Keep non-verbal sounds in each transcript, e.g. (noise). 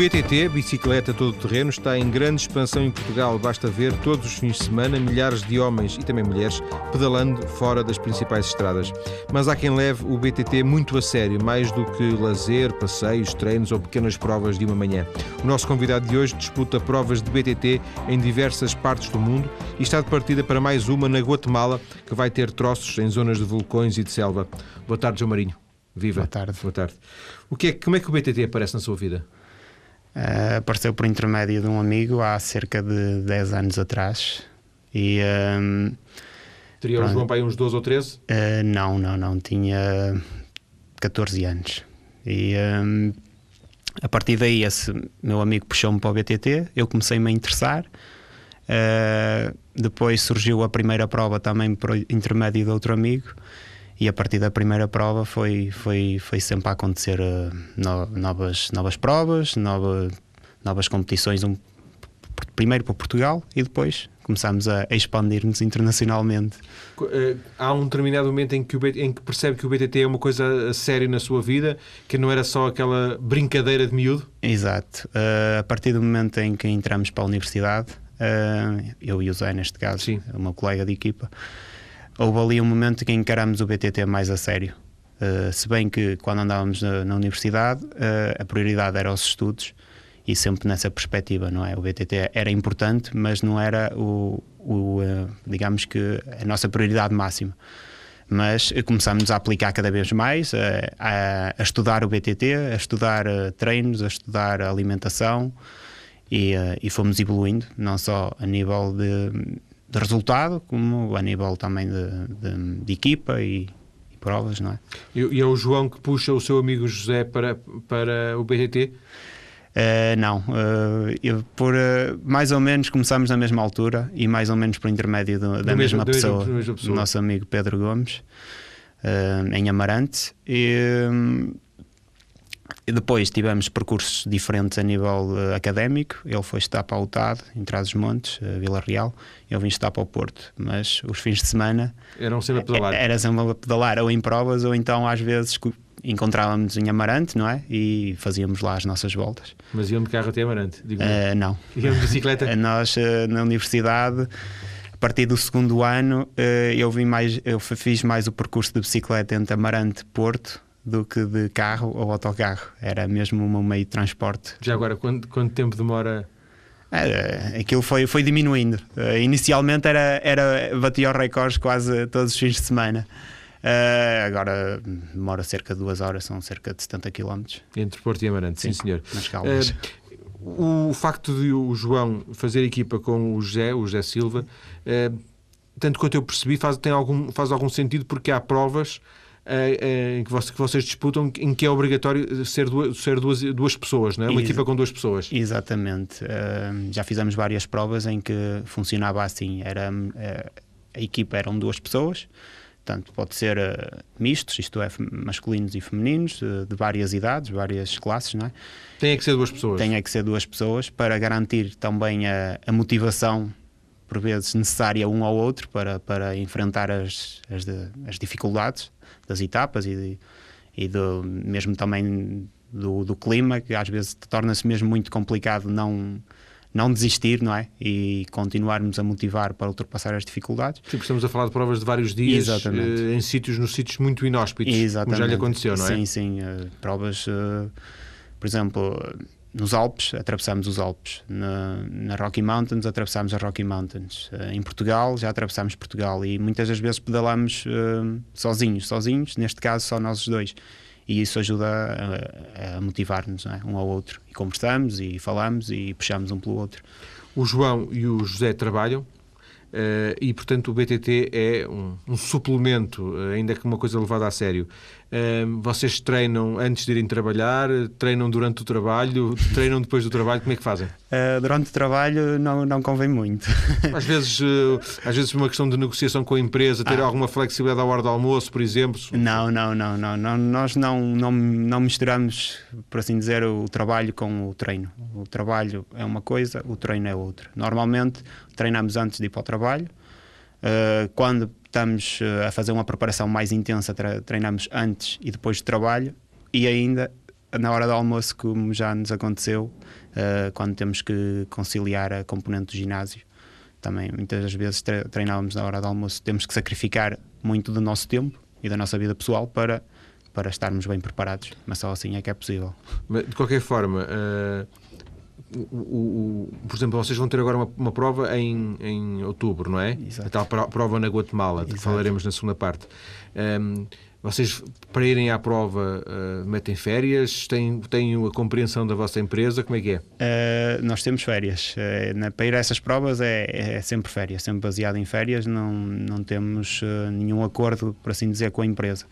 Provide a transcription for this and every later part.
BTT, bicicleta todo-terreno, está em grande expansão em Portugal. Basta ver todos os fins de semana milhares de homens e também mulheres pedalando fora das principais estradas. Mas há quem leve o BTT muito a sério, mais do que lazer, passeios, treinos ou pequenas provas de uma manhã. O nosso convidado de hoje disputa provas de BTT em diversas partes do mundo e está de partida para mais uma na Guatemala, que vai ter troços em zonas de vulcões e de selva. Boa tarde, João Marinho. Viva. Boa tarde. Boa tarde. O que é, como é que o BTT aparece na sua vida? Uh, apareceu por intermédio de um amigo há cerca de 10 anos atrás. E, um, Teria o João Pai uns 12 ou 13? Uh, não, não, não. Tinha 14 anos. E um, a partir daí, esse meu amigo puxou-me para o BTT, eu comecei-me a interessar. Uh, depois surgiu a primeira prova também por intermédio de outro amigo e a partir da primeira prova foi, foi, foi sempre a acontecer uh, no, novas, novas provas, nova, novas competições, um, primeiro para Portugal e depois começámos a, a expandir-nos internacionalmente. Eh, há um determinado momento em que, o, em que percebe que o BTT é uma coisa séria na sua vida, que não era só aquela brincadeira de miúdo? Exato. Uh, a partir do momento em que entramos para a universidade, uh, eu e o Zé, neste caso, Sim. o meu colega de equipa, houve ali um momento que encaramos o BTT mais a sério. Uh, se bem que quando andávamos na, na universidade, uh, a prioridade era os estudos e sempre nessa perspectiva, não é? O BTT era importante, mas não era o, o uh, digamos que a nossa prioridade máxima. Mas começámos a aplicar cada vez mais, a, a estudar o BTT, a estudar treinos, a estudar alimentação e, e fomos evoluindo, não só a nível de de resultado, como a nível também de, de, de equipa e, e, provas, não é? E, e, é o João que puxa o seu amigo José para, para o BTT? Uh, eh, não, uh, eu, por uh, mais ou menos começamos na mesma altura e mais ou menos por intermédio do, da, mesma, pessoa, mesma pessoa, nosso amigo Pedro Gomes, em Amarante. E, e depois tivemos percursos diferentes a nível uh, académico. Ele foi estar para o UTAD, em Trás-os-Montes, uh, Vila Real. Eu vim estar para o Porto. Mas os fins de semana... Eram sempre a pedalar. Era sempre a pedalar, ou em provas, ou então às vezes encontrávamos em Amarante, não é? E fazíamos lá as nossas voltas. Mas iam de carro até Amarante? Digo uh, não. (laughs) Iam de bicicleta? (laughs) Nós, na universidade a partir do segundo ano eu vim mais eu fiz mais o percurso de bicicleta entre Amarante Porto do que de carro ou autocarro. Era mesmo um meio de transporte. Já agora, quanto, quanto tempo demora? Aquilo foi, foi diminuindo. Uh, inicialmente era, era, batia os recordes quase todos os fins de semana. Uh, agora demora cerca de duas horas, são cerca de 70 km. Entre Porto e Amarante, sim, sim senhor. Nas calmas. Uh, o facto de o João fazer equipa com o José, o José Silva, tanto quanto eu percebi, faz, tem algum, faz algum sentido porque há provas em que, vocês disputam em que é obrigatório ser duas, ser duas, duas pessoas, não é? Uma Ex equipa com duas pessoas. Exatamente. já fizemos várias provas em que funcionava assim. Era, eh, a equipa eram duas pessoas, portanto, pode ser uh, mistos, isto é, masculinos e femininos, uh, de várias idades, várias classes, não é? Tem que ser duas pessoas. Tem que ser duas pessoas para garantir também a, a motivação por vezes necessária um ao outro para, para enfrentar as, as, as dificuldades das etapas e, e do, mesmo também do, do clima, que às vezes torna-se mesmo muito complicado não não desistir, não é? E continuarmos a motivar para ultrapassar as dificuldades. Sim, estamos a falar de provas de vários dias uh, em sítios, nos sítios muito inóspitos, Exatamente. como já lhe aconteceu, não é? Sim, sim. Uh, provas, uh, por exemplo, nos Alpes, atravessamos os Alpes. Na, na, Rocky Mountains, atravessamos as Rocky Mountains. Uh, em Portugal, já atravessamos Portugal. E muitas das vezes pedalamos uh, sozinhos, sozinhos, neste caso só nós dois. E isso ajuda a, a motivar-nos é? um ao outro. E conversamos e falamos e puxamos um pelo outro. O João e o José trabalham? Uh, e, portanto, o BTT é um, um, suplemento, ainda que uma coisa levada a sério. Uh, vocês treinam antes de irem trabalhar, treinam durante o trabalho, treinam depois do trabalho, como é que fazem? Uh, (laughs) durante o trabalho não, não convém muito. (laughs) Às vezes, às vezes uma questão de negociação com a empresa, ter ah. alguma flexibilidade à hora do almoço, por exemplo? Não, não, não, não, não. Nós não, não, não misturamos, por assim dizer, o trabalho com o treino. O trabalho é uma coisa, o treino é outra. Normalmente treinamos antes de ir para o trabalho. Uh, quando estamos uh, a fazer uma preparação mais intensa, treinamos antes e depois do trabalho. E ainda na hora do almoço, como já nos aconteceu, uh, quando temos que conciliar a componente do ginásio. Também muitas vezes treinávamos na hora do almoço, temos que sacrificar muito do nosso tempo e da nossa vida pessoal para, para estarmos bem preparados, mas só assim é que é possível. De qualquer forma, uh, o, o, por exemplo, vocês vão ter agora uma, uma prova em, em outubro, não é? Exato. A tal prova na Guatemala, de que falaremos na segunda parte. Um, vocês, para irem à prova, uh, metem férias? Têm, têm a compreensão da vossa empresa? Como é que é? Uh, nós temos férias. Uh, na, para ir a essas provas é, é, sempre férias, sempre baseado em férias. Não, não temos nenhum acordo, por assim dizer, com a empresa.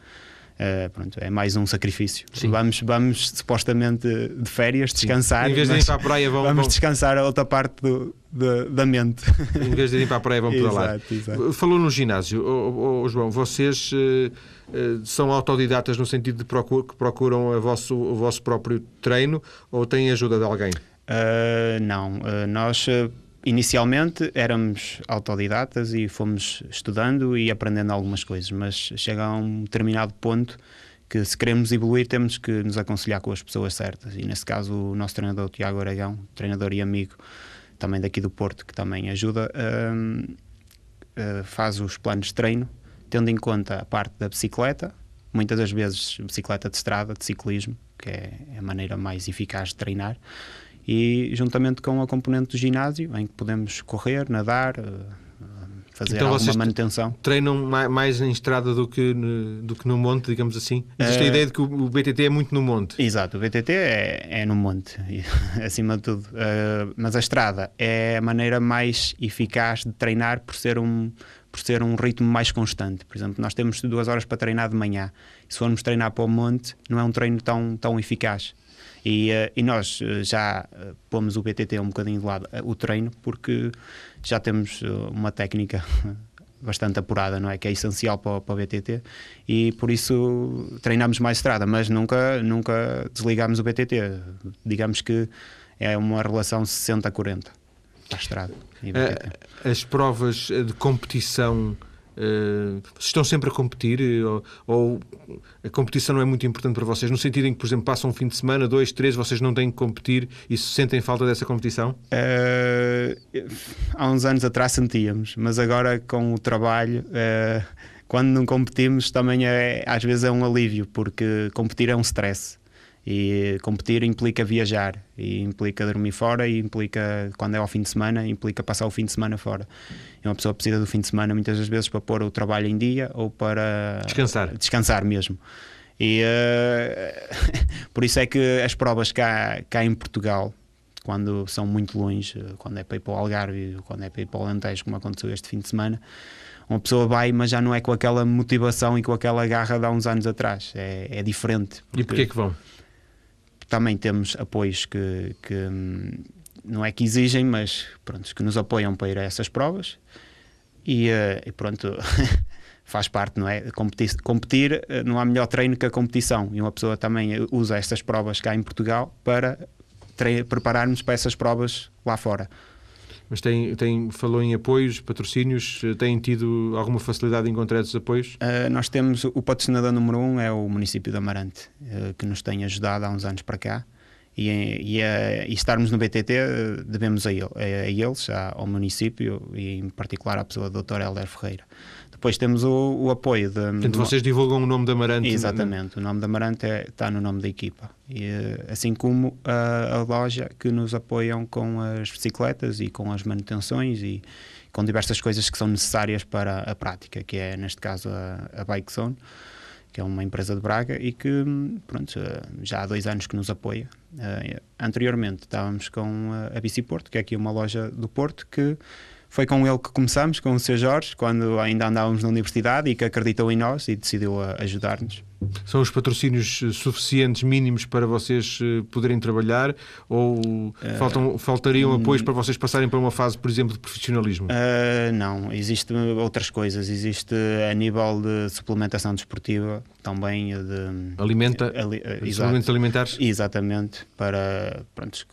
Uh, pronto, é mais um sacrifício. Vamos, vamos supostamente de férias descansar. Sim. Em vez de ir para a praia, vão, vamos vão... descansar a outra parte do, da mente. Em vez de ir para a praia, vão pedalar. exato, exato. Falou no ginásio, oh, oh, João, vocês uh, uh, são autodidatas no sentido de procur, que procuram vosso, o vosso próprio treino ou têm ajuda de alguém? não, nós inicialmente éramos autodidatas e fomos estudando e aprendendo algumas coisas, mas chega a um determinado ponto que se queremos evoluir temos que nos aconselhar com as pessoas certas. E nesse caso o nosso treinador Tiago Aragão, treinador e amigo também daqui do Porto, que também ajuda, uh, uh, faz os planos de treino, tendo em conta a parte da bicicleta, muitas das vezes bicicleta de estrada, de ciclismo, que é a maneira mais eficaz de treinar, e juntamente com a componente do ginásio, em que podemos correr, nadar, eh, fazer então alguma manutenção. Treinam mais em estrada do que, no, do que no monte, digamos assim? Existe uh, a eh, ideia de que o BTT é muito no monte. Exato, o BTT é, é no monte, (laughs) acima de tudo. Uh, mas a estrada é a maneira mais eficaz de treinar por ser um por ser um ritmo mais constante. Por exemplo, nós temos duas horas para treinar de manhã. Se formos treinar para o monte, não é um treino tão, tão eficaz. E, uh, e nós uh, já uh, pomos o BTT um bocadinho de lado, o treino, porque já temos uma técnica (laughs) bastante apurada, não é? Que é essencial para, para o BTT e por isso treinamos mais estrada, mas nunca, nunca desligamos o BTT. Digamos que é uma relação 60-40 para a estrada. As provas de competição Uh, estão sempre a competir eh, ou, ou, a competição não é muito importante para vocês? No sentido em que, por exemplo, passam um fim de semana, dois, três, vocês não têm que competir e sentem falta dessa competição? Uh, há uns anos atrás sentíamos, mas agora com o trabalho. Uh, quando não competimos também é, às vezes é um alívio porque competir é um stress e competir implica viajar, e implica dormir fora, e implica, quando é ao fim de semana, implica passar o fim de semana fora. E uma pessoa precisa do fim de semana muitas das vezes para pôr o trabalho em dia ou para descansar, descansar mesmo. E uh, (laughs) por isso é que as provas cá, cá em Portugal, quando são muito longe, quando é para ir para o Algarve, quando é para ir para o Alentejo, como aconteceu este fim de semana, uma pessoa vai, mas já não é com aquela motivação e com aquela garra de há uns anos atrás. É, é diferente. Porque... E porquê que vão? Também temos apoios que, que hum, não é que exigem, mas pronto, que nos apoiam para ir a essas provas e, uh, e pronto, (laughs) faz parte, não é? Competir, competir, eh, não há melhor treino que a competição e uma pessoa também usa estas provas cá em Portugal para prepararmos para essas provas lá fora. Mas tem, tem, falou em apoios, patrocínios, têm tido alguma facilidade em encontrar esses apoios? Uh, nós temos, o patrocinador número um é o município de Amarante, uh, que nos tem ajudado há uns anos para cá. E, e, e estarmos no BTT devemos a, ele, a eles, ao município e em particular à pessoa do Dr. Helder Ferreira. Depois temos o, o apoio de. Portanto, vocês divulgam o nome da Amarante? Exatamente, o nome da Amarante é, está no nome da equipa. E, eh, assim como a, a, loja que nos apoiam com as bicicletas e com as manutenções e com diversas coisas que são necessárias para a prática, que é neste caso a, a Bike Zone, que é uma empresa de Braga e que pronto, eh, já há dois anos que nos apoia. Uh, anteriormente estávamos com a, a Bici Porto, que é aqui uma loja do Porto que foi com ele que começamos, com o Sr. Jorge, quando ainda andávamos na universidade e que acreditou em nós e decidiu ajudar-nos. São os patrocínios eh, suficientes, mínimos, para vocês eh, poderem trabalhar? Ou uh, faltam, faltariam uh, apoios para vocês passarem para uma fase, por exemplo, de profissionalismo? Uh, não, existem outras coisas. Existe a nível de suplementação desportiva, também de. Alimenta? Ali, suplementos alimentares? Exatamente, para pronto,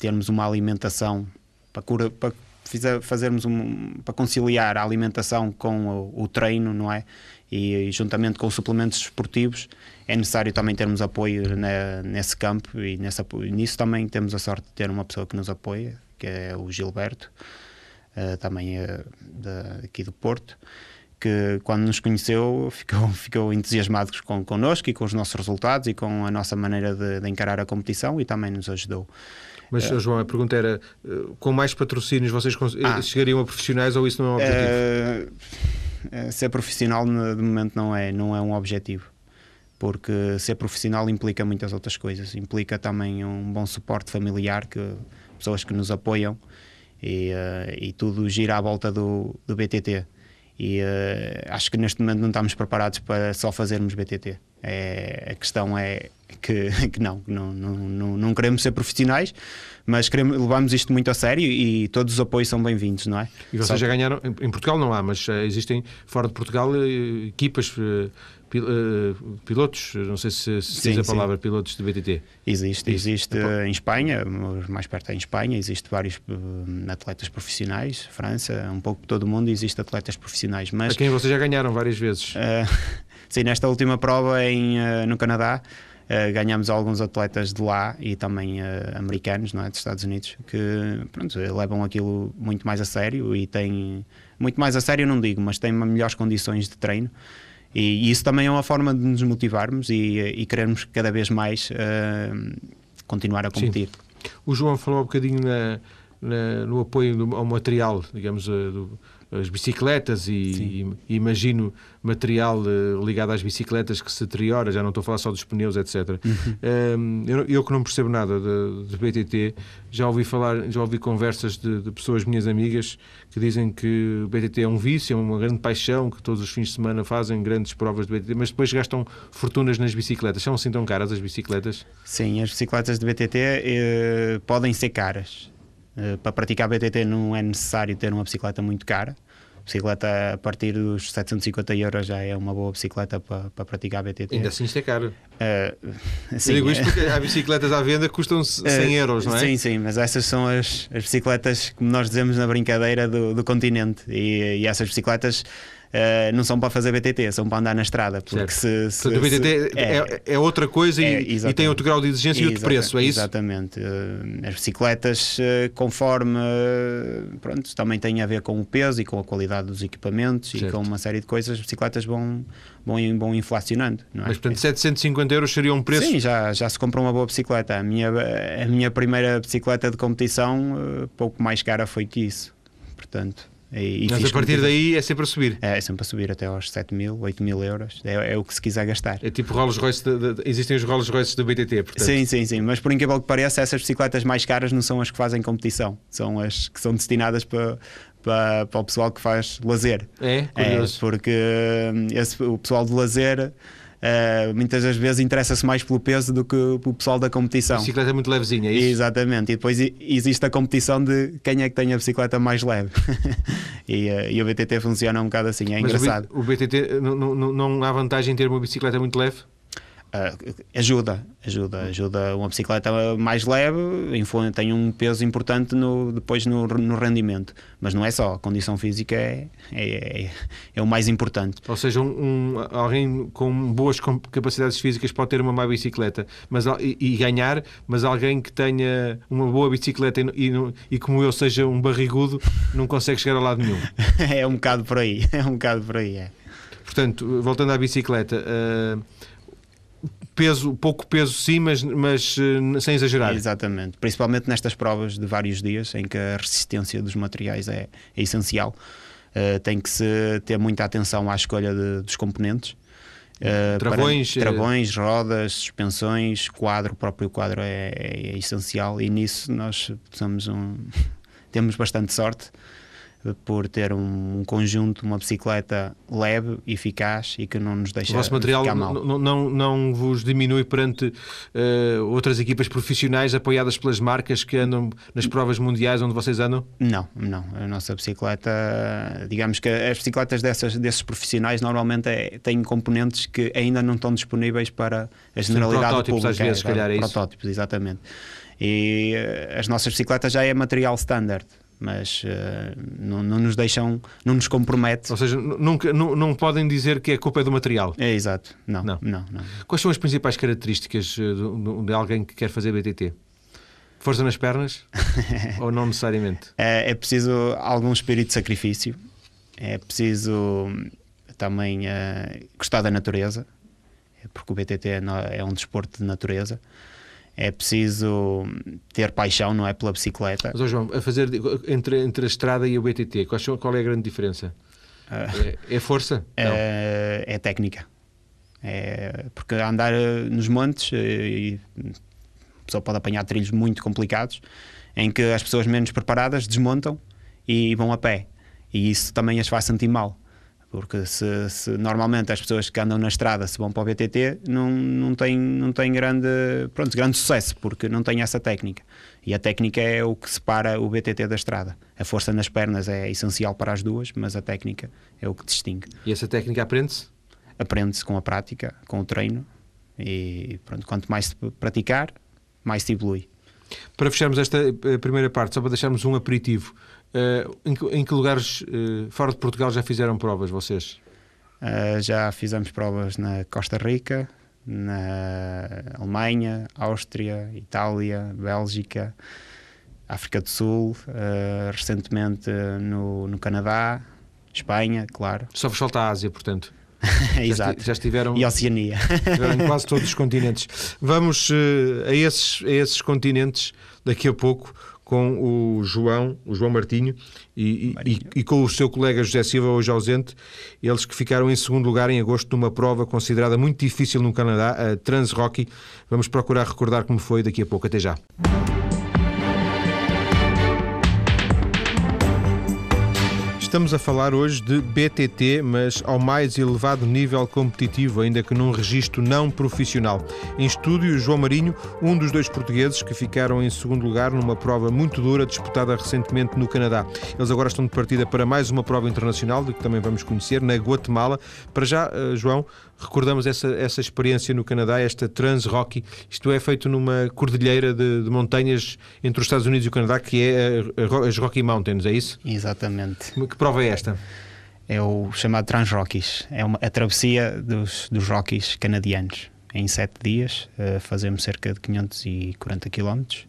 termos uma alimentação para, cura, para fazermos um, para conciliar a alimentação com o, o, treino, não é? e, e juntamente com os suplementos esportivos é necessário também termos apoio na, nesse campo e nesse, nisso também temos a sorte de ter uma pessoa que nos apoia, que é o Gilberto, uh, também é de, aqui do Porto, que quando nos conheceu ficou, (laughs) ficou entusiasmado com, connosco e com os nossos resultados e com a nossa maneira de, de encarar a competição e também nos ajudou. Mas, uh, João, a pergunta era: uh, com mais patrocínios vocês ah, chegariam a profissionais ou isso não é um objetivo? Uh, ser profissional, de momento, não é, não é um objetivo porque ser profissional implica muitas outras coisas. Implica também um bom suporte familiar, que, pessoas que nos apoiam e, uh, e tudo gira à volta do, do BTT. E uh, acho que neste momento não estamos preparados para só fazermos BTT. É, a questão é que, que não, não, não, não, queremos ser profissionais, mas queremos, levamos isto muito a sério e todos os apoios são bem-vindos, não é? E vocês Só já ganharam, em Portugal não há, mas eh, existem fora de Portugal equipas eh, pilotos, não sei se, se sim, diz a palavra sim. pilotos de BTT. Existe, existe é em Espanha, mais perto é em Espanha, existe vários atletas profissionais, França, um pouco todo o mundo existe atletas profissionais. Mas, a quem vocês já ganharam várias vezes. Uh, (laughs) sim, nesta última prova em, uh, no Canadá, Uh, ganhamos alguns atletas de lá e também uh, americanos, não é, dos Estados Unidos, que pronto, levam aquilo muito mais a sério e têm muito mais a sério, não digo, mas têm melhores condições de treino. E, e, isso também é uma forma de nos motivarmos e, e querermos cada vez mais uh, continuar a competir. Sim. O João falou um bocadinho na, na, no apoio ao material, digamos, do, as bicicletas e, e, imagino material uh, ligado às bicicletas que se deteriora, já não estou a falar só dos pneus, etc. Uhum. eu, eu, que não percebo nada de, de, BTT, já ouvi falar, já ouvi conversas de, de, pessoas minhas amigas que dizem que o BTT é um vício, é uma grande paixão, que todos os fins de semana fazem grandes provas de BTT, mas depois gastam fortunas nas bicicletas. São assim tão caras as bicicletas? Sim, as bicicletas de BTT eh, podem ser caras eh, para praticar BTT não é necessário ter uma bicicleta muito cara. A bicicleta a partir dos 750 euros já é uma boa bicicleta para, para praticar BTT. Ainda assim isto é caro. Uh, sim, (laughs) Eu digo isto porque há bicicletas à venda que custam 100 uh, euros, não é? Sim, sim, mas essas são as, as bicicletas que nós dizemos na brincadeira do, do continente. E, e essas bicicletas uh, não são para fazer BTT, são para andar na estrada. Porque se, se, Portanto, o BTT se, é, é, é, outra coisa é, e, e, tem outro grau de exigência e outro preço, é isso? Exatamente. Uh, as bicicletas, uh, conforme pronto, também tem a ver com o peso e com a qualidade dos equipamentos certo. e com uma série de coisas, as bicicletas vão, vão, vão inflacionando. Não é? Mas portanto, 750 euros seria um preço? Sim, já, já se comprou uma boa bicicleta. A minha, a minha primeira bicicleta de competição, pouco mais cara foi que isso. Portanto, e, e Mas a partir daí é sempre a subir? É, é sempre a subir até aos 7 mil, 8 mil euros. É, é, o que se quiser gastar. É tipo Rolls Royce, de, de, existem os Rolls Royces do BTT, portanto. Sim, sim, sim. Mas por incrível que pareça, essas bicicletas mais caras não são as que fazem competição. São as que são destinadas para, para, para o pessoal que faz lazer. É, curioso. É, porque hum, esse, o pessoal de lazer Uh, muitas das vezes interessa-se mais pelo peso do que o pessoal da competição. A bicicleta é muito levezinha, é isso? Exatamente, e depois existe a competição de quem é que tem a bicicleta mais leve. (laughs) e, uh, e, o BTT funciona um bocado assim, é Mas engraçado. O BTT não, não, não há vantagem em ter uma bicicleta muito leve? Uh, ajuda, ajuda, ajuda. Uma bicicleta mais leve tem um peso importante no, depois no, no, rendimento, mas não é só, a condição física é, é, é, é o mais importante. Ou seja, um, um, alguém com boas capacidades físicas pode ter uma má bicicleta mas, e, e ganhar, mas alguém que tenha uma boa bicicleta e, e, e, como eu seja um barrigudo não consegue chegar a lado nenhum. (laughs) é um bocado por aí, (laughs) é um bocado por aí. É. Portanto, voltando à bicicleta. Uh, peso, pouco peso sim, mas, mas uh, sem exagerar. Exatamente, principalmente nestas provas de vários dias em que a resistência dos materiais é, é essencial. Uh, tem que se ter muita atenção à escolha de, dos componentes. Uh, travões, para, travões, rodas, suspensões, quadro, o próprio quadro é, é, é essencial e nisso nós somos um, (laughs) temos bastante sorte por ter um, conjunto, uma bicicleta leve, eficaz e que não nos deixa. O vosso material não, não, não vos diminui perante uh, outras equipas profissionais apoiadas pelas marcas que andam nas provas mundiais onde vocês andam? Não, não. A nossa bicicleta, digamos que as bicicletas dessas, desses profissionais normalmente é, têm componentes que ainda não estão disponíveis para a generalidade Sim, protótipos, pública. Às vezes, é, calhar é protótipos, exatamente. E eh, as nossas bicicletas já é material standard mas uh, não, não, nos deixam, não nos compromete. Ou seja, nunca, não, não podem dizer que a culpa é do material. É exato, não, não, não. não. Quais são as principais características eh, de, de alguém que quer fazer BTT? Força nas pernas? (laughs) ou não necessariamente? É, é, preciso algum espírito de sacrifício, é preciso hum, também uh, gostar da natureza, porque o BTT é, é um desporto de natureza é preciso ter paixão, não é? Pela bicicleta. Mas, oh João, a fazer entre, entre a estrada e o BTT, qual, qual é a grande diferença? Uh, é, é, força? É, é, técnica. É, porque andar eh, nos montes eh, e a pessoa pode apanhar trilhos muito complicados em que as pessoas menos preparadas desmontam e vão a pé. E isso também as faz sentir mal. Porque se, se, normalmente as pessoas que andam na estrada se vão para o BTT não, não têm, não têm grande, pronto, grande sucesso porque não têm essa técnica. E a técnica é o que separa o BTT da estrada. A força nas pernas é essencial para as duas, mas a técnica é o que distingue. E essa técnica aprende-se? Aprende-se com a prática, com o treino. E pronto, quanto mais se praticar, mais se evolui. Para fecharmos esta eh, primeira parte, só para deixarmos um aperitivo, Uh, em, que, em, que, lugares uh, fora de Portugal já fizeram provas vocês? Uh, já fizemos provas na Costa Rica, na Alemanha, Áustria, Itália, Bélgica, África do Sul, recentemente no, no Canadá, Espanha, claro. Só vos falta a Ásia, portanto. (laughs) Exato. Já estiveram. E Oceania. em quase todos os continentes. Vamos a, esses, a esses continentes daqui a pouco com o João, o João Martinho, e, e, e, com o seu colega José Silva, hoje ausente, eles que ficaram em segundo lugar em agosto numa prova considerada muito difícil no Canadá, a Trans Rocky. Vamos procurar recordar como foi daqui a pouco. Até já. Estamos a falar hoje de BTT, mas ao mais elevado nível competitivo, ainda que num registro não profissional. Em estúdio, João Marinho, um dos dois portugueses que ficaram em segundo lugar numa prova muito dura disputada recentemente no Canadá. Eles agora estão de partida para mais uma prova internacional, de que também vamos conhecer, na Guatemala. Para já, eh, João, recordamos essa, essa experiência no Canadá, esta Trans Rocky. Isto é feito numa cordilheira de, de montanhas entre os Estados Unidos e o Canadá, que é a, a, as Rocky Mountains, é isso? Exatamente. Que prova é esta? É o chamado Trans Rockies. É uma, a travessia dos, dos Rockies canadianos. Em sete dias uh, fazemos cerca de 540 quilómetros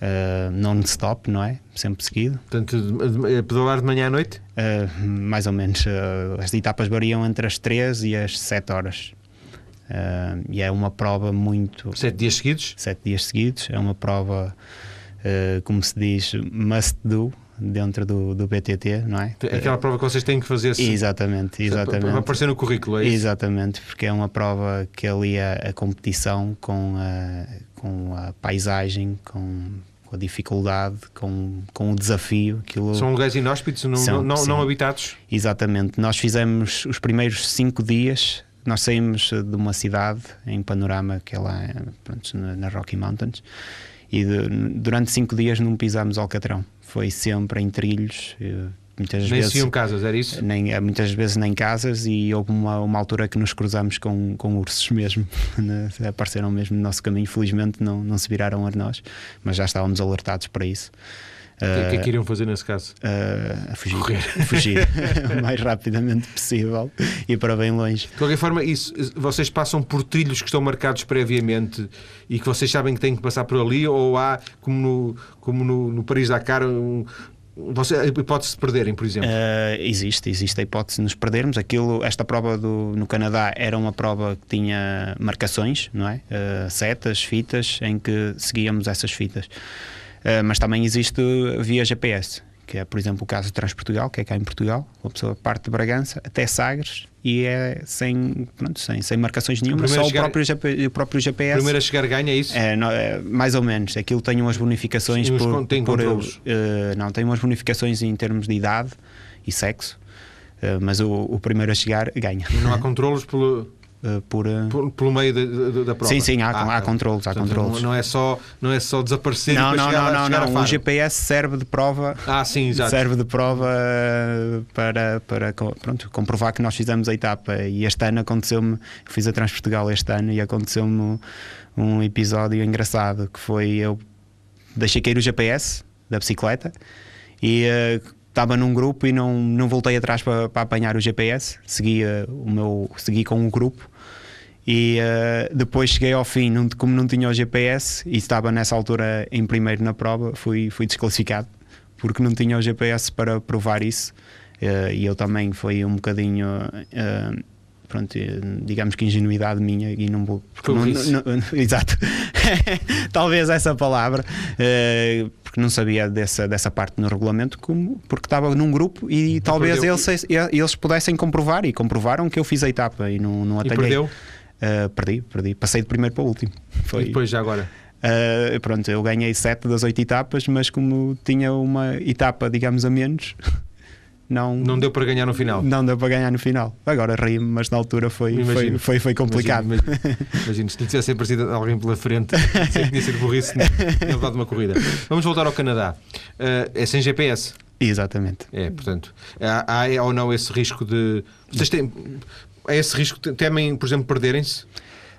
uh, non-stop, não é? Sempre seguido. Portanto, pedalar de manhã à noite? Uh, mais ou menos. Uh, as etapas variam entre as 3 e as 7 horas. E é uma prova muito. Sete dias seguidos? Sete dias seguidos. É uma prova, como se diz, must do dentro do, do BTT, não é? Aquela prova que vocês têm que fazer assim. Exatamente, exatamente. Para aparecer no currículo, é isso? Exatamente, porque é uma prova que alia a competição com a, com a paisagem, com com a dificuldade, com, com o desafio. Aquilo... São lugares inóspitos, não, São, não, não habitados? Exatamente. Nós fizemos os primeiros cinco dias, nós saímos de uma cidade em Panorama, que é lá pronto, na Rocky Mountains, e de, durante cinco dias não pisámos Alcatrão. Foi sempre em trilhos, eh, Muitas nem vezes, iam casas, era isso? Nem, eh, muitas vezes nem casas e houve uma, uma altura que nos cruzamos com, com ursos mesmo, (laughs) né? apareceram mesmo no nosso caminho, felizmente não, não se viraram a nós, mas já estávamos alertados para isso. O que, é que, iriam fazer nesse caso? Uh, a fugir, a (laughs) fugir (laughs) o mais rapidamente possível e para bem longe. De qualquer forma, isso, vocês passam por trilhos que estão marcados previamente e que vocês sabem que têm que passar por ali, ou há, como no, como no, no Paris-Dakar, um, você, a hipótese de perderem, por exemplo? Uh, existe, existe a hipótese de nos perdermos. Aquilo, esta prova do, no Canadá era uma prova que tinha marcações, não é? Uh, setas, fitas, em que seguíamos essas fitas. Uh, mas também existe via GPS que é, por exemplo, o caso de Transportugal, que é cá em Portugal, uma pessoa parte de Bragança até Sagres e é sem, pronto, sem, sem marcações nenhuma, só chegar, o, próprio o próprio GPS. Primeiro a chegar ganha, é isso? É, não, é, mais ou menos. Aquilo tem umas bonificações Sim, por. Tem por uh, não, tem umas bonificações em termos de idade e sexo, uh, mas o, o, primeiro a chegar ganha. E não há (laughs) controlos pelo uh, por, uh... por, pelo meio de, de, da prova. Sim, sim, há, ah, há controles, há controles. Não é só não é só desaparecer não, não, chegar, não, chegar não, O GPS serve de prova. Ah, sim, exato. Serve de prova eh, para, para pronto, comprovar que nós fizemos a etapa e este ano aconteceu-me, fiz a Transportugal este ano e aconteceu-me um episódio engraçado que foi eu deixei cair o GPS da bicicleta E estava num grupo e não, não voltei atrás para, para apanhar o GPS, segui, o meu, segui com o grupo e uh, depois cheguei ao fim, não, como não tinha o GPS e estava nessa altura em primeiro na prova, fui, fui desclassificado porque não tinha o GPS para provar isso. Uh, e eu também foi um bocadinho. Uh, pronto, digamos que ingenuidade minha e não vou. Não, não, não, (laughs) exato, (laughs) talvez essa palavra, porque não sabia dessa, dessa parte no regulamento, como, porque estava num grupo e não talvez eles, eles pudessem comprovar e comprovaram que eu fiz a etapa e não, não atalhei. E perdeu? Uh, perdi, perdi. Passei de primeiro para o último. Foi... E depois, já agora? Uh, pronto, eu ganhei sete das oito etapas, mas como tinha uma etapa, digamos, a menos, (laughs) não, não deu para ganhar no final. Não deu para ganhar no final. Agora ri mas na altura foi, foi, foi, foi, complicado. (laughs) Imagino, se lhe tivesse aparecido alguém pela frente, sei que tinha sido burrice, tinha levado uma corrida. Vamos voltar ao Canadá. Uh, é sem GPS. Exatamente. É, portanto, há, há ou não esse risco de. Vocês têm, é esse risco? Temem, por exemplo, perderem-se?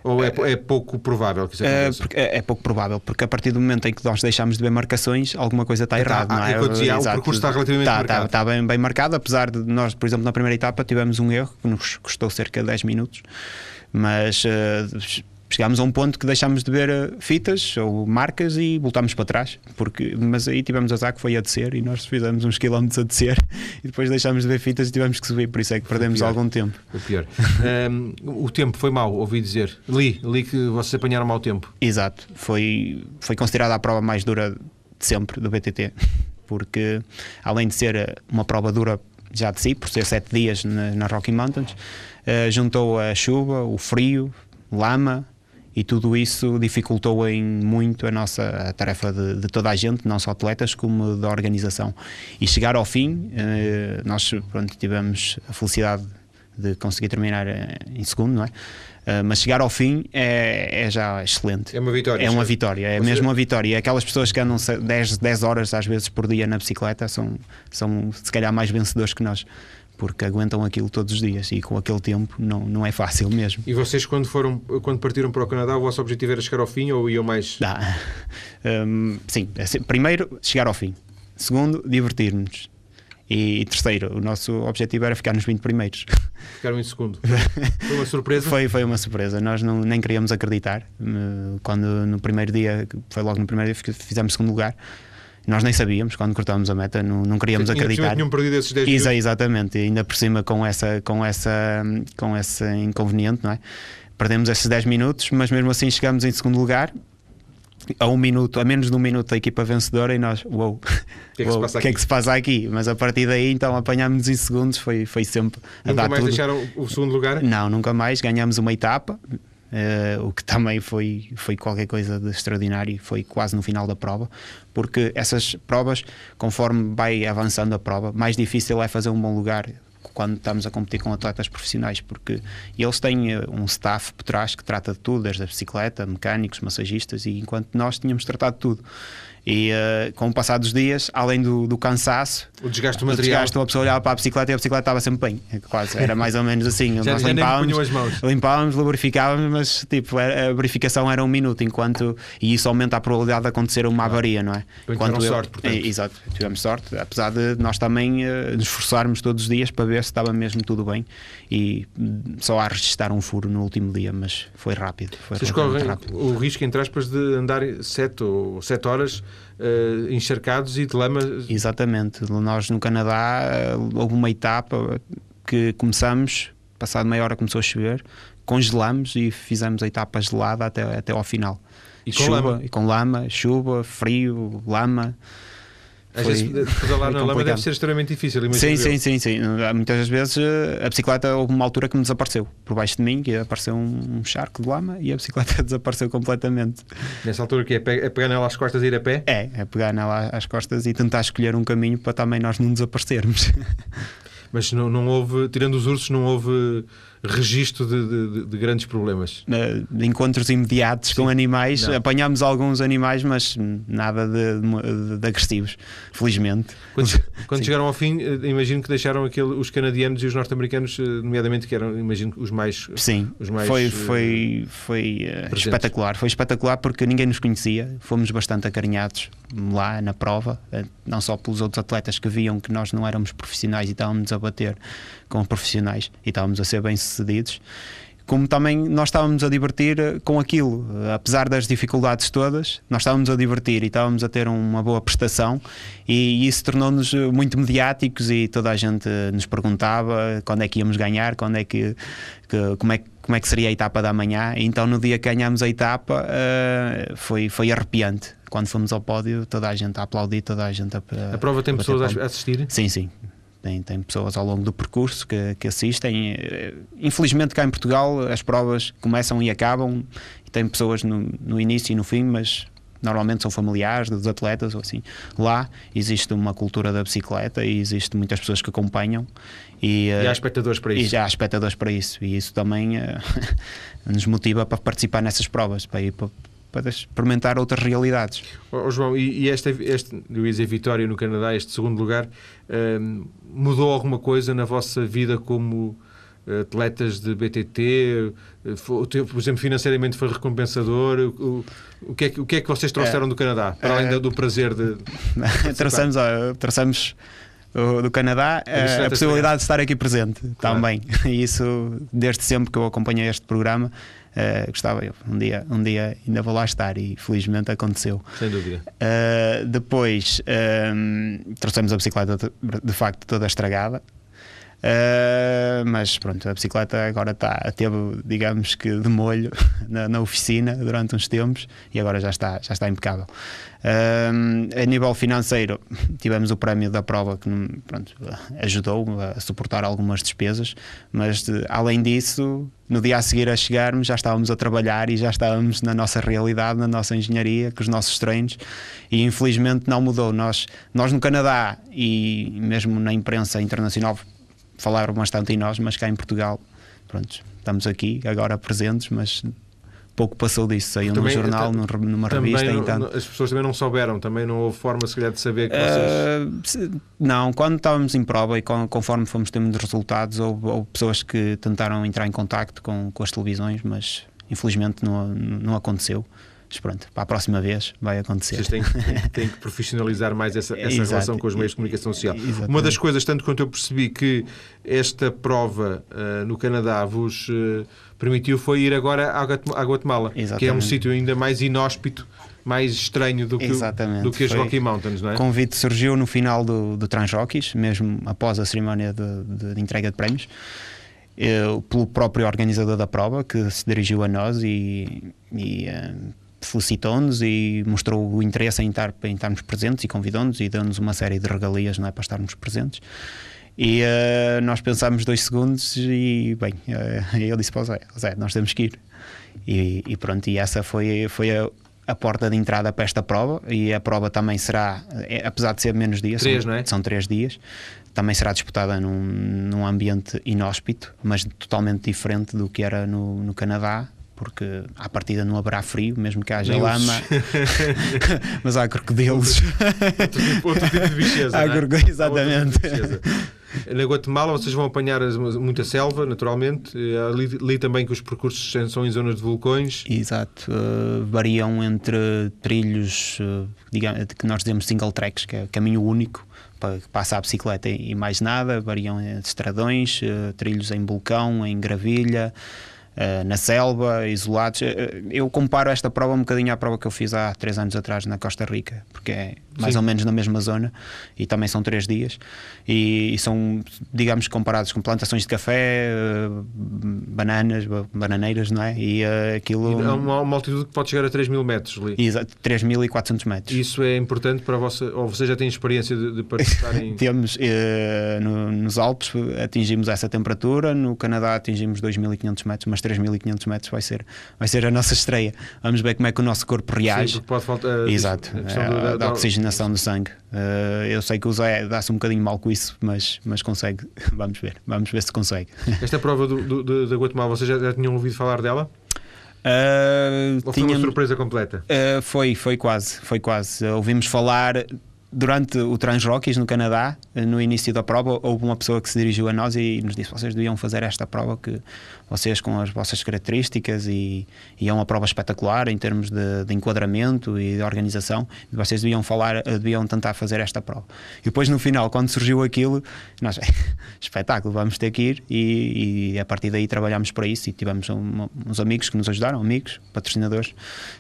Ou é, é, pouco provável que isso é, aconteça? É, é, pouco provável, porque a partir do momento em que nós deixamos de ver marcações, alguma coisa está errada. Tá, é? Eu dizia, o percurso está relativamente está, marcado. Está, está bem, bem marcado, apesar de nós, por exemplo, na primeira etapa tivemos um erro que nos custou cerca de 10 minutos, mas uh, chegámos a um ponto que deixámos de ver eh, fitas ou marcas e voltámos para trás. Porque, mas aí tivemos azar que foi a descer e nós fizemos uns quilómetros a descer (laughs) e depois deixámos de ver fitas e tivemos que subir, por isso é que perdemos algum tempo. O pior. um, o tempo foi mau, ouvi dizer. Li, li que vocês apanharam mau tempo. Exato, foi, foi considerada a prova mais dura de sempre do BTT, (laughs) porque além de ser uma prova dura já de si, por ser sete dias na, na Rocky Mountains, uh, juntou a chuva, o frio, lama, e tudo isso dificultou em muito a nossa a tarefa de, de, toda a gente, não só atletas, como da organização. E chegar ao fim, eh, nós pronto, tivemos a felicidade de conseguir terminar eh, em segundo, não é? Uh, mas chegar ao fim é, é, já excelente. É uma vitória. É uma vitória, é mesmo uma vitória. Aquelas pessoas que andam 10, 10 horas às vezes por dia na bicicleta são, são se calhar mais vencedores que nós porque aguentam aquilo todos os dias e com aquele tempo não, não é fácil mesmo. E vocês quando foram quando partiram para o Canadá, o vosso objetivo era chegar ao fim ou iam mais? Ah, um, sim, é primeiro chegar ao fim, segundo divertir-nos e terceiro, o nosso objetivo era ficar nos 20 primeiros. Ficaram em segundo. (laughs) Foi uma surpresa? foi, foi uma surpresa. Nós não, nem queríamos acreditar. Quando no primeiro dia, foi logo no primeiro dia, fizemos segundo lugar. Nós nem sabíamos quando cortámos a meta, não, não queríamos Sim, acreditar. Tinham perdido esses 10 Exa, Exatamente, e ainda por cima com essa, com essa, com esse inconveniente, não é? Perdemos esses 10 minutos, mas mesmo assim chegamos em segundo lugar a um minuto, a menos de um minuto da equipa vencedora e nós, uou, wow, (laughs) o que, é que, que, é que se passa aqui? Mas a partir daí, então apanhámos em segundos, foi, foi sempre a nunca dar mais tudo. deixaram o segundo lugar? Não, nunca mais, ganhamos uma etapa, Uh, o que também foi, foi qualquer coisa de extraordinário, foi quase no final da prova, porque essas provas, conforme vai avançando a prova, mais difícil é fazer um bom lugar quando estamos a competir com atletas profissionais, porque eles têm eh, um staff por trás que trata de tudo, desde a bicicleta, mecânicos, massagistas, e enquanto nós tínhamos tratado tudo. E uh, com o passar dos dias, além do, do cansaço, o desgaste material, desgaste, uma pessoa olhava para a bicicleta e a bicicleta estava sempre bem. É quase, era mais ou menos assim. (laughs) já, Nós já limpávamos, as mãos. limpávamos, lubrificávamos, mas tipo, a verificação era um minuto, enquanto e isso aumenta a probabilidade de acontecer uma avaria, não é? Enquanto eu, sorte, portanto. É, exato, tivemos sorte, apesar de nós também uh, nos esforçarmos todos os dias para ver se estava mesmo tudo bem e hum, só a registrar um furo no último dia, mas foi rápido. Foi Vocês correm o risco, entre aspas, de andar 7 ou 7 horas uh, encharcados e de lama. Exatamente. Nós no Canadá uh, houve uma etapa que começamos, passado meia hora começou a chover, congelamos e fizemos a etapa gelada até, até ao final. E com chuva, lama? E com lama, chuva, frio, lama. Às foi, vezes pedalar na lama deve ser extremamente difícil. Sim, sim, sim, sim. Muitas vezes eh, a bicicleta houve uma altura que me desapareceu. Por baixo de mim, que apareceu um charco de lama e a bicicleta (laughs) desapareceu completamente. Nessa altura que é, é pegar nela às costas e ir a pé? É, é pegar nela às costas e tentar escolher um caminho para também nós não desaparecermos. (laughs) Mas não, não houve, tirando os ursos, não houve registro de, de, de grandes problemas. De encontros imediatos Sim. com animais, não. apanhámos alguns animais, mas nada de, de agressivos, felizmente. Quando, (laughs) quando chegaram ao fim, eh, imagino que deixaram aquele, os canadianos e os norte-americanos, eh, nomeadamente, que eram, imagino, os mais. Sim, os mais, foi, foi, foi espetacular. Foi espetacular porque ninguém nos conhecia, fomos bastante acarinhados lá na prova, não só pelos outros atletas que viam que nós não éramos profissionais e estávamos a bater com profissionais e estávamos a ser bem sucedidos como também nós estávamos a divertir eh, com aquilo, apesar das dificuldades todas, nós estávamos a divertir e estávamos a ter uma boa prestação e isso tornou-nos eh, muito mediáticos e toda a gente nos perguntava quando é que íamos ganhar, quando é que, que como é como é que seria a etapa da manhã. Então, no dia que ganhámos a etapa, uh, foi, foi arrepiante. Quando fomos ao pódio, toda a gente a aplaudir, toda a gente a. A, a prova tem pessoas a assistir? Sim, sim. Tem, tem pessoas ao longo do percurso que, que assistem. Eh, infelizmente, cá em Portugal, as provas começam e acabam, e tem pessoas no, no início e no fim, mas normalmente são familiares dos atletas ou assim. Lá existe uma cultura da bicicleta e existe muitas pessoas que acompanham. E, e há eh, espectadores para isso. E já há espectadores para isso. E isso também uh, (laughs) nos motiva para participar nessas provas, para ir para, para experimentar outras realidades. Oh, João, e, e esta, este, eu ia dizer Vitória no Canadá, este segundo lugar, um, mudou alguma coisa na vossa vida como eh, atletas de BTT? Eh, por exemplo, financeiramente foi recompensador? O, o, que, é, o que é que vocês trouxeram é, do Canadá, para além é, do prazer de. (laughs) trouxemos, trouxemos do Canadá a, a possibilidade de estar aqui presente claro. também. (laughs) E isso, desde sempre que eu acompanhei este programa, Uh, gostava eu, um dia, um dia ainda vou lá estar e felizmente aconteceu. Sem dúvida. Uh, depois uh, trouxemos a bicicleta de, de facto toda estragada. Uh, mas pronto, a bicicleta agora está, teve, digamos que, de molho (laughs) na, na, oficina durante uns tempos e agora já está, já está impecável. Uh, a nível financeiro, tivemos o prémio da prova que pronto, ajudou a suportar algumas despesas, mas de, além disso, no dia a seguir a chegarmos, já estávamos a trabalhar e já estávamos na nossa realidade, na nossa engenharia, com os nossos treinos, e infelizmente não mudou. Nós, nós no Canadá e mesmo na imprensa internacional falaram bastante em nós, mas cá em Portugal, pronto, estamos aqui agora presentes, mas pouco passou disso. Saiu num jornal, numa revista. Não, então... As pessoas também não souberam, também não houve forma, se calhar, de saber que vocês. Uh, não, quando estávamos em prova e conforme fomos tendo resultados, houve, houve, pessoas que tentaram entrar em contato com, com as televisões, mas infelizmente não, não aconteceu. Mas pronto, para a próxima vez vai acontecer. Vocês têm, têm, têm que (laughs) profissionalizar mais essa, essa relação com os meios de comunicação social. Exatamente. Uma das coisas, tanto quanto eu percebi que esta prova uh, no Canadá vos uh, permitiu foi ir agora à Guatemala, Exatamente. que é um sítio ainda mais inóspito mais estranho do que, do que as Rocky Mountains, não é? O convite surgiu no final do, do Transrockies, mesmo após a cerimónia de, de, de entrega de prémios, eu, pelo próprio organizador da prova, que se dirigiu a nós e, e uh, felicitou-nos e mostrou o interesse em, estar, em estarmos presentes e convidou-nos e deu-nos uma série de regalias não é, para estarmos presentes. E uh, nós pensámos dois segundos e, bem, uh, ele disse para o Zé, Zé, nós temos que ir. E, e pronto, e essa foi, foi a, a, porta de entrada para esta prova e a prova também será, é, apesar de ser menos dias, três, são, é? são três dias, também será disputada num, num ambiente inóspito, mas totalmente diferente do que era no, no Canadá, porque à partida não haverá frio, mesmo que haja lama, (laughs) mas há crocodilos. outro, tipo, outro tipo de bicheza. Há é? Exatamente. Na Guatemala vocês vão apanhar muita selva, naturalmente. Ali, ali também que os percursos são em zonas de vulcões. Exato. Uh, variam entre trilhos, uh, digamos, que nós dizemos single tracks, que é caminho único, para que passa a bicicleta e mais nada. Variam entre estradões, uh, trilhos em vulcão, em gravilha. Uh, na selva, isolados. Uh, eu comparo esta prova um bocadinho à prova que eu fiz há três anos atrás na Costa Rica, porque é mais Sim. ou menos na mesma zona e também são três dias. E, e são, digamos, comparados com plantações de café, uh, bananas, bananeiras, não é? E aquilo. E é uma, uma, altitude que pode chegar a 3 mil metros ali. Exato, 3.400 metros. Isso é importante para você, ou você já tem experiência de, de participar em. (laughs) Temos, no, nos Alpes atingimos essa temperatura, no Canadá atingimos 2.500 metros, mas 3.500 metros vai ser, vai ser a nossa estreia. Vamos ver como é que o nosso corpo reage. Sim, pode faltar. Exato, a, a, da, da, oxigênio oxigenação do sangue. Uh, eu sei que o Zé dá-se um bocadinho mal com isso, mas, mas consegue. (laughs) Vamos ver, vamos ver se consegue. (laughs) Esta prova do, do, da Guatemala, vocês já, já, tinham ouvido falar dela? Uh, Ou foi tinha, uma surpresa completa? Uh, foi, foi quase, foi quase. ouvimos falar durante o Transrockies no Canadá, no início da prova, houve uma pessoa que se dirigiu a nós e nos disse: vocês deviam fazer esta prova que vocês com as vossas características e, e é uma prova espetacular em termos de, de, enquadramento e de organização. Vocês deviam falar, deviam tentar fazer esta prova. E depois no final, quando surgiu aquilo, nós (laughs) espetáculo, vamos ter que ir e, e a partir daí trabalhámos para isso e tivemos um, uns amigos que nos ajudaram, amigos, patrocinadores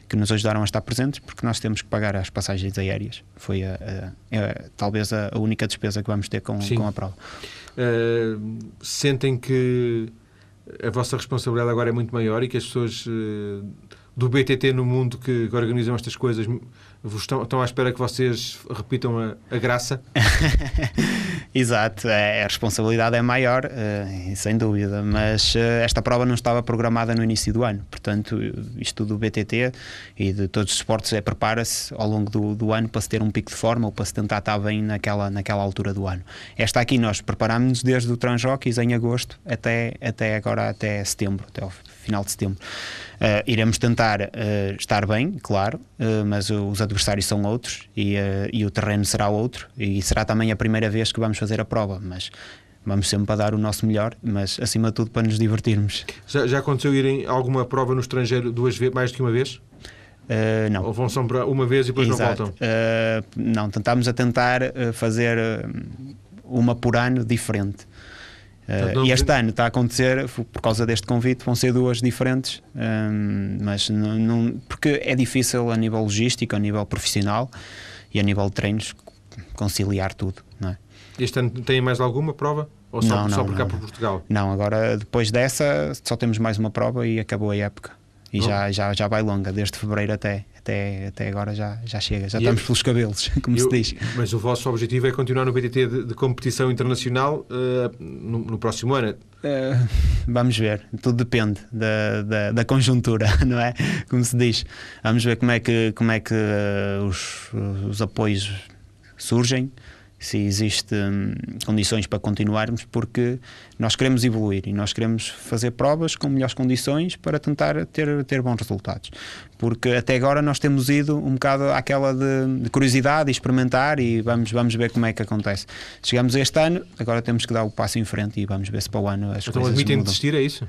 que nos ajudaram a estar presentes porque nós temos que pagar as passagens aéreas. Foi a, a é talvez a, única despesa que vamos ter com, com a prova. Uh, sentem que a vossa responsabilidade agora é muito maior e que as pessoas uh, do BTT no mundo que, que organizam estas coisas estão, estão à espera que vocês repitam a, a graça? (laughs) Exato, é, a responsabilidade é maior, uh, sem dúvida, mas uh, esta prova não estava programada no início do ano, portanto, isto do BTT e de todos os esportes é prepara-se ao longo do, do, ano para se ter um pico de forma ou para se tentar estar bem naquela, naquela altura do ano. Esta aqui nós preparámos-nos desde o Transjockeys em agosto até, até agora, até setembro, até ao final de setembro. Uh, iremos tentar uh, estar bem, claro, uh, mas os adversários são outros e, e, o terreno será outro e será também a primeira vez que vamos fazer a prova, mas vamos sempre para dar o nosso melhor, mas acima de tudo para nos divertirmos. Já, já aconteceu irem alguma prova no estrangeiro duas vezes, mais do que uma vez? Uh, não. Ou vão só para uma vez e depois Exato. não voltam? Uh, não, tentámos a tentar fazer uma por ano diferente. Uh, e este ano está a acontecer, por causa deste convite, vão ser duas diferentes, um, ehm, mas não, não, porque é difícil a nível logístico, a nível profissional e a nível de treinos conciliar tudo. Não é? Este ano tem mais alguma prova? Ou só, não, não, só por cá por Portugal? Não, agora depois dessa só temos mais uma prova e acabou a época. E já, já, já vai longa, desde fevereiro até, até, até agora já, já chega, já e estamos é, pelos cabelos, (laughs) como eu, se diz. Mas o vosso objetivo é continuar no BTT de, de competição internacional uh, no, no, próximo ano? Uh, vamos ver, tudo depende da, da, da, conjuntura, (laughs) não é? Como se diz. Vamos ver como é que, como é que uh, os, os apoios surgem se existem hum, condições para continuarmos, porque nós queremos evoluir e nós queremos fazer provas com melhores condições para tentar ter, ter bons resultados. Porque até agora nós temos ido um bocado àquela de, de curiosidade e experimentar e vamos, vamos ver como é que acontece. Chegamos este ano, agora temos que dar o passo em frente e vamos ver se para o ano as então, coisas admitem mudam. desistir, é isso?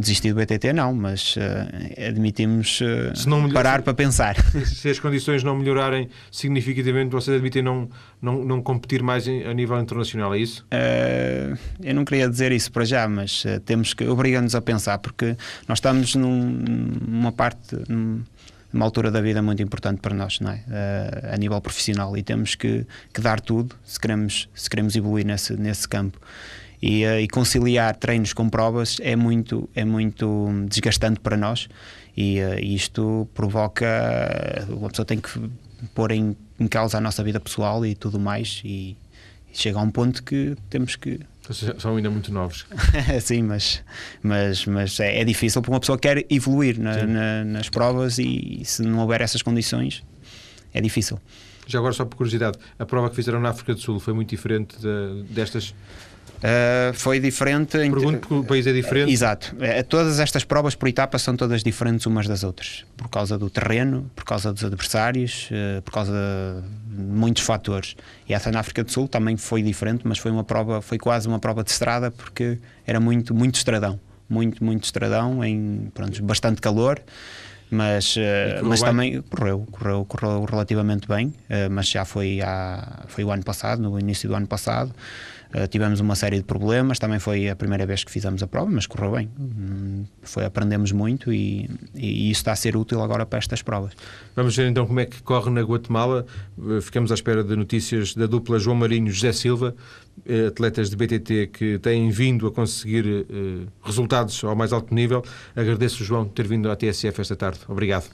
Desistir do BTT não, mas uh, admitimos uh, melhor, parar para pensar. (laughs) Se as condições não melhorarem significativamente, vocês admitem não, não, não competir mais em, a nível internacional, é isso? Uh, eu não queria dizer isso para já, mas temos que obrigar-nos a pensar, porque nós estamos num, numa parte, numa altura da vida muito importante para nós, não é? a nível profissional, e temos que, que dar tudo se queremos, se queremos evoluir nesse, nesse campo. E, eh, e, conciliar treinos com provas é muito, é muito desgastante para nós e uh, isto provoca uma pessoa tem que pôr em, em, causa a nossa vida pessoal e tudo mais e, e chega a um ponto que temos que são ainda muito novos. (laughs) Sim, mas, mas, mas é, é, difícil porque uma pessoa quer evoluir na, na, nas provas e, e se não houver essas condições é difícil. Já agora, só por curiosidade, a prova que fizeram na África do Sul foi muito diferente de, destas Uh, foi diferente. Pergunto porque o país é diferente. Exato. Uh, todas estas provas por etapas são todas diferentes umas das outras, por causa do terreno, por causa dos adversários, por causa de muitos fatores. E essa na África do Sul também foi diferente, mas foi uma prova, foi quase uma prova de estrada porque era muito, muito estradão, muito, muito estradão, em pronto, bastante calor mas, mas também correu, correu, correu relativamente bem, mas já foi, há, foi o ano passado, no início do ano passado. Uh, tivemos uma série de problemas, também foi a primeira vez que fizemos a prova, mas correu bem. Hum, foi, aprendemos muito e, e, isso está a ser útil agora para estas provas. Vamos ver então como é que corre na Guatemala. Eh, ficamos à espera de notícias da dupla João Marinho e José Silva, eh, atletas de BTT que têm vindo a conseguir resultados ao mais alto nível. Agradeço, João, ter vindo à TSF esta tarde. Obrigado.